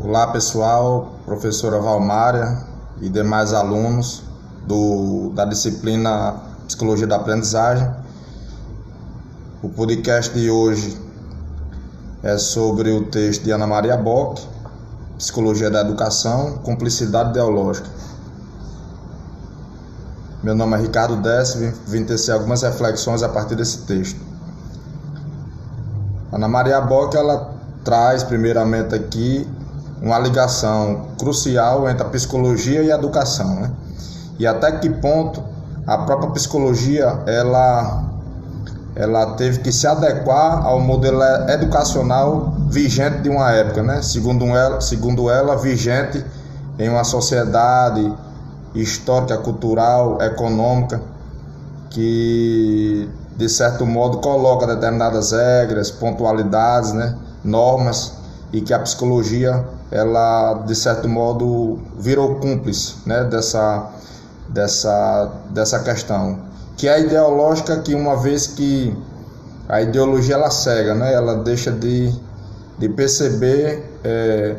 Olá pessoal, professora Valmária e demais alunos do, da disciplina Psicologia da Aprendizagem. O podcast de hoje é sobre o texto de Ana Maria Bock, Psicologia da Educação, Cumplicidade Ideológica. Meu nome é Ricardo Décio, vim tecer algumas reflexões a partir desse texto. Ana Maria Bock ela traz primeiramente aqui uma ligação crucial entre a psicologia e a educação, né? E até que ponto a própria psicologia ela ela teve que se adequar ao modelo educacional vigente de uma época, né? Segundo ela, segundo ela vigente em uma sociedade histórica, cultural, econômica que de certo modo coloca determinadas regras, pontualidades, né? normas e que a psicologia ela de certo modo virou cúmplice né, dessa, dessa, dessa questão que é ideológica que uma vez que a ideologia ela cega né, ela deixa de, de perceber é,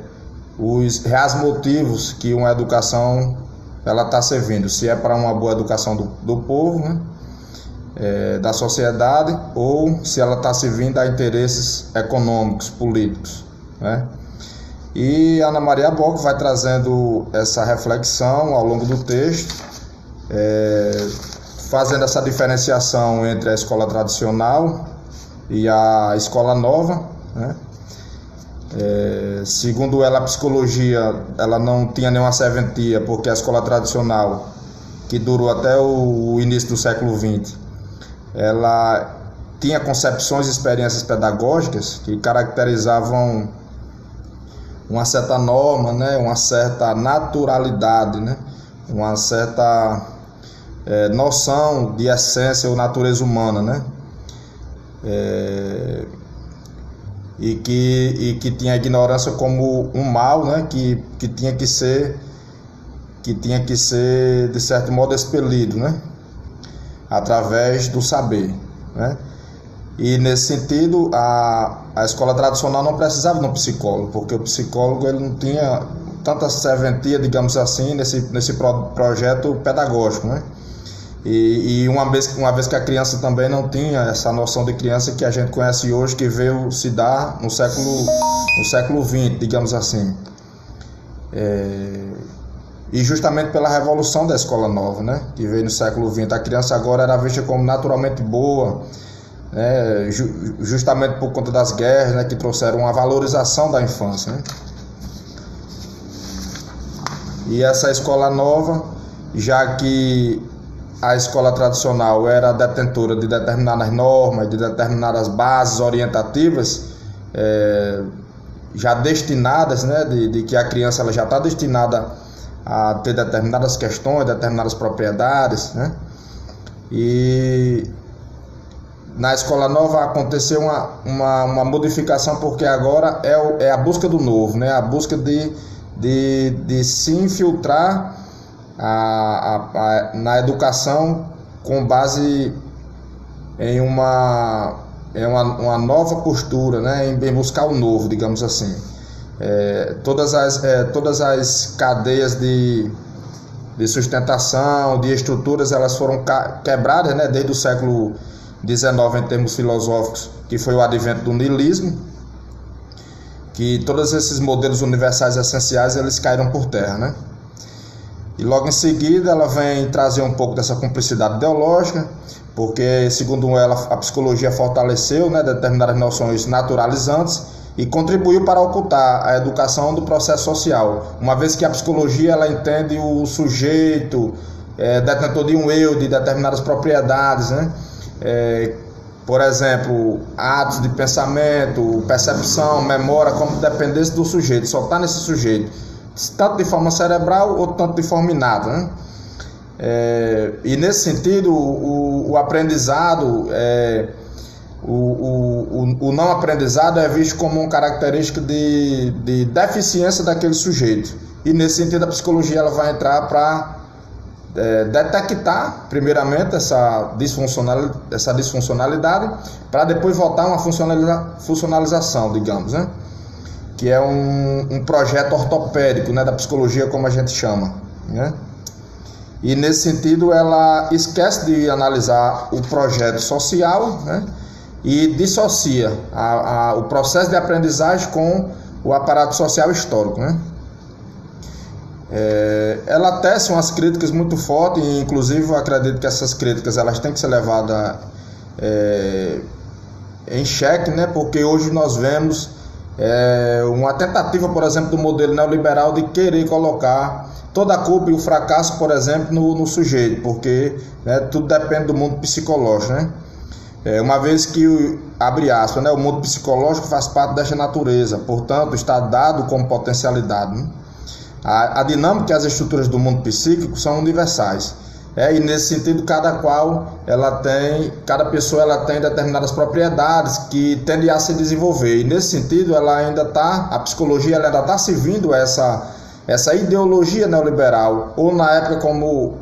os reais motivos que uma educação ela está servindo se é para uma boa educação do, do povo né, é, da sociedade ou se ela está servindo a interesses econômicos políticos né? E Ana Maria Bock vai trazendo essa reflexão ao longo do texto, é, fazendo essa diferenciação entre a escola tradicional e a escola nova. Né? É, segundo ela, a psicologia ela não tinha nenhuma serventia, porque a escola tradicional, que durou até o, início do século XX, ela tinha concepções e experiências pedagógicas que caracterizavam uma certa norma, né, uma certa naturalidade, né, uma certa é, noção de essência ou natureza humana, né, é, e, que, e que tinha a ignorância como um mal, né, que, que tinha que ser que tinha que ser de certo modo expelido, né, através do saber, né. E nesse sentido, a, a escola tradicional não precisava de um psicólogo, porque o psicólogo ele não tinha tanta serventia, digamos assim, nesse, nesse pro, projeto pedagógico, né? E, e, uma, vez, uma vez que a criança também não tinha essa noção de criança que a gente conhece hoje, que veio se dar no século, no século XX, digamos assim. É, e justamente pela revolução da escola nova, né? Que veio no século XX. A criança agora era vista como naturalmente boa, né, justamente por conta das guerras né, que trouxeram uma valorização da infância. Né? E essa escola nova, já que a escola tradicional era detentora de determinadas normas, de determinadas bases orientativas, é, já destinadas, né, de, de, que a criança ela já está destinada a ter determinadas questões, determinadas propriedades, né, e na escola nova aconteceu uma, uma, uma modificação porque agora é, o, é a busca do novo, né? a busca de, de, de se infiltrar a, a, a, na educação com base em uma, em uma, uma nova postura, né? em, em buscar o novo, digamos assim. É, todas, as, é, todas as cadeias de, de sustentação, de estruturas, elas foram quebradas né? desde o século 19 em termos filosóficos, que foi o advento do niilismo, que todos esses modelos universais essenciais eles caíram por terra, né? E logo em seguida ela vem trazer um pouco dessa cumplicidade ideológica, porque segundo ela a psicologia fortaleceu, né, determinadas noções naturalizantes e contribuiu para ocultar a educação do processo social, uma vez que a psicologia ela entende o sujeito é, detentor de um eu, de determinadas propriedades, né? É, por exemplo, atos de pensamento, percepção, memória, como dependesse do sujeito, só está nesse sujeito, tanto de forma cerebral ou tanto de forma inata. Né? É, e nesse sentido, o, o aprendizado, é, o, o, o, não aprendizado é visto como uma característica de, de deficiência daquele sujeito. E nesse sentido, a psicologia ela vai entrar para é, detectar primeiramente essa, disfuncional, essa disfuncionalidade para depois voltar uma funcionaliza, funcionalização, digamos, né? que é um, um projeto ortopédico né, da psicologia, como a gente chama. Né? E nesse sentido, ela esquece de analisar o projeto social né, e dissocia a, a, o processo de aprendizagem com o aparato social histórico. Né? É, ela tece umas críticas muito fortes, e inclusive acredito que essas críticas elas têm que ser levadas é, em xeque, né? porque hoje nós vemos é, uma tentativa, por exemplo, do modelo neoliberal de querer colocar toda a culpa e o fracasso, por exemplo, no, no sujeito, porque né, tudo depende do mundo psicológico. Né? É, uma vez que, abre aspas, né, o mundo psicológico faz parte desta natureza, portanto, está dado como potencialidade. Né? A, a dinâmica e as estruturas do mundo psíquico são universais. É, e nesse sentido, cada qual ela tem, cada pessoa ela tem determinadas propriedades que tendem a se desenvolver. E nesse sentido, ela ainda está, a psicologia ela ainda está servindo essa, essa ideologia neoliberal, ou na época como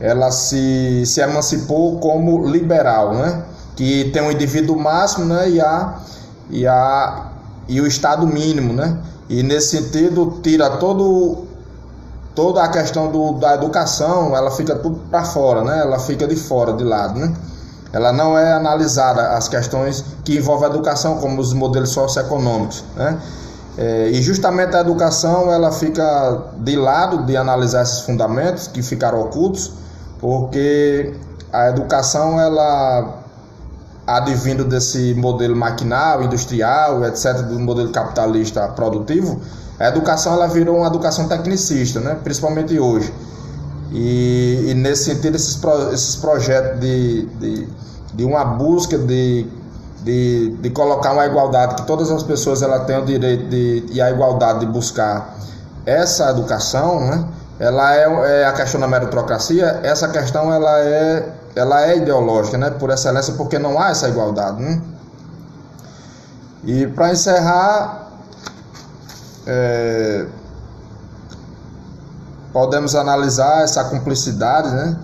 ela se, se emancipou como liberal, né? que tem um indivíduo máximo né? e, a, e, a, e o estado mínimo. Né? E nesse sentido, tira todo toda a questão do, da educação, ela fica tudo para fora, né? Ela fica de fora, de lado, né? Ela não é analisada as questões que envolvem a educação, como os modelos socioeconômicos, né? É, e justamente a educação ela fica de lado de analisar esses fundamentos que ficaram ocultos, porque a educação ela advindo desse modelo maquinal, industrial, etc., do modelo capitalista produtivo, a educação ela virou uma educação tecnicista, né? principalmente hoje. E, e nesse sentido, esses, pro, esses projetos de, de, de uma busca de, de, de colocar uma igualdade, que todas as pessoas ela têm o direito de, e a igualdade de buscar essa educação, né? ela é, é a questão da meritocracia, essa questão ela é ela é ideológica, né, por excelência, porque não há essa igualdade. Né? E para encerrar, é, podemos analisar essa cumplicidade, né,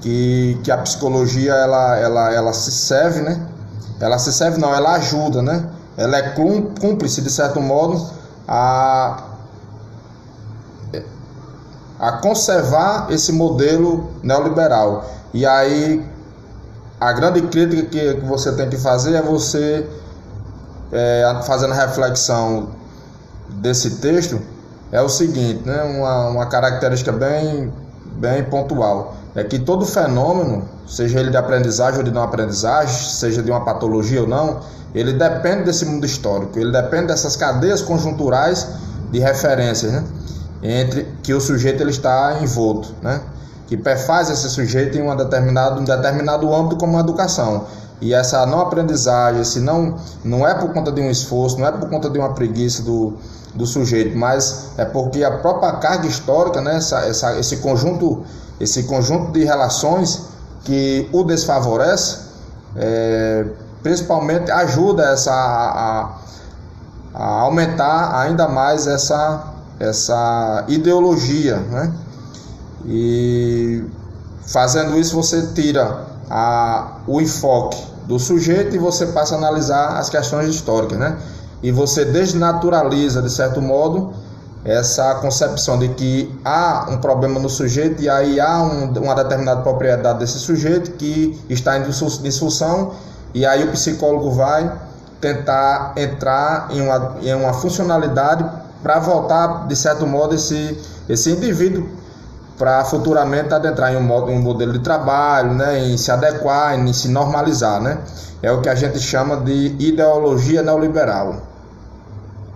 que, que a psicologia ela, ela, ela se serve, né? Ela se serve não, ela ajuda, né? Ela é cúmplice de certo modo a a conservar esse modelo neoliberal. E aí a grande crítica que, que você tem que fazer é você é, fazendo reflexão desse texto é o seguinte, né? uma, uma característica bem, bem pontual. É que todo fenômeno, seja ele de aprendizagem ou de não aprendizagem, seja de uma patologia ou não, ele depende desse mundo histórico, ele depende dessas cadeias conjunturais de referências, né? entre que o sujeito ele está envolto, né? Que perfaz esse sujeito em uma determinado, um determinado âmbito como a educação. E essa não aprendizagem, esse não, não é por conta de um esforço, não é por conta de uma preguiça do, do sujeito, mas é porque a própria carga histórica, né, essa, essa, esse, conjunto, esse conjunto de relações que o desfavorece, é, principalmente ajuda essa, a, a aumentar ainda mais essa, essa ideologia, né? E fazendo isso você tira a, o enfoque do sujeito e você passa a analisar as questões históricas, né? E você desnaturaliza de certo modo essa concepção de que há um problema no sujeito e aí há um, uma determinada propriedade desse sujeito que está em disfunção e aí o psicólogo vai tentar entrar em uma, em uma funcionalidade para voltar de certo modo esse, esse indivíduo para futuramente adentrar em um, modo, um modelo de trabalho, né, em se adequar, em se normalizar. Né? É o que a gente chama de ideologia neoliberal.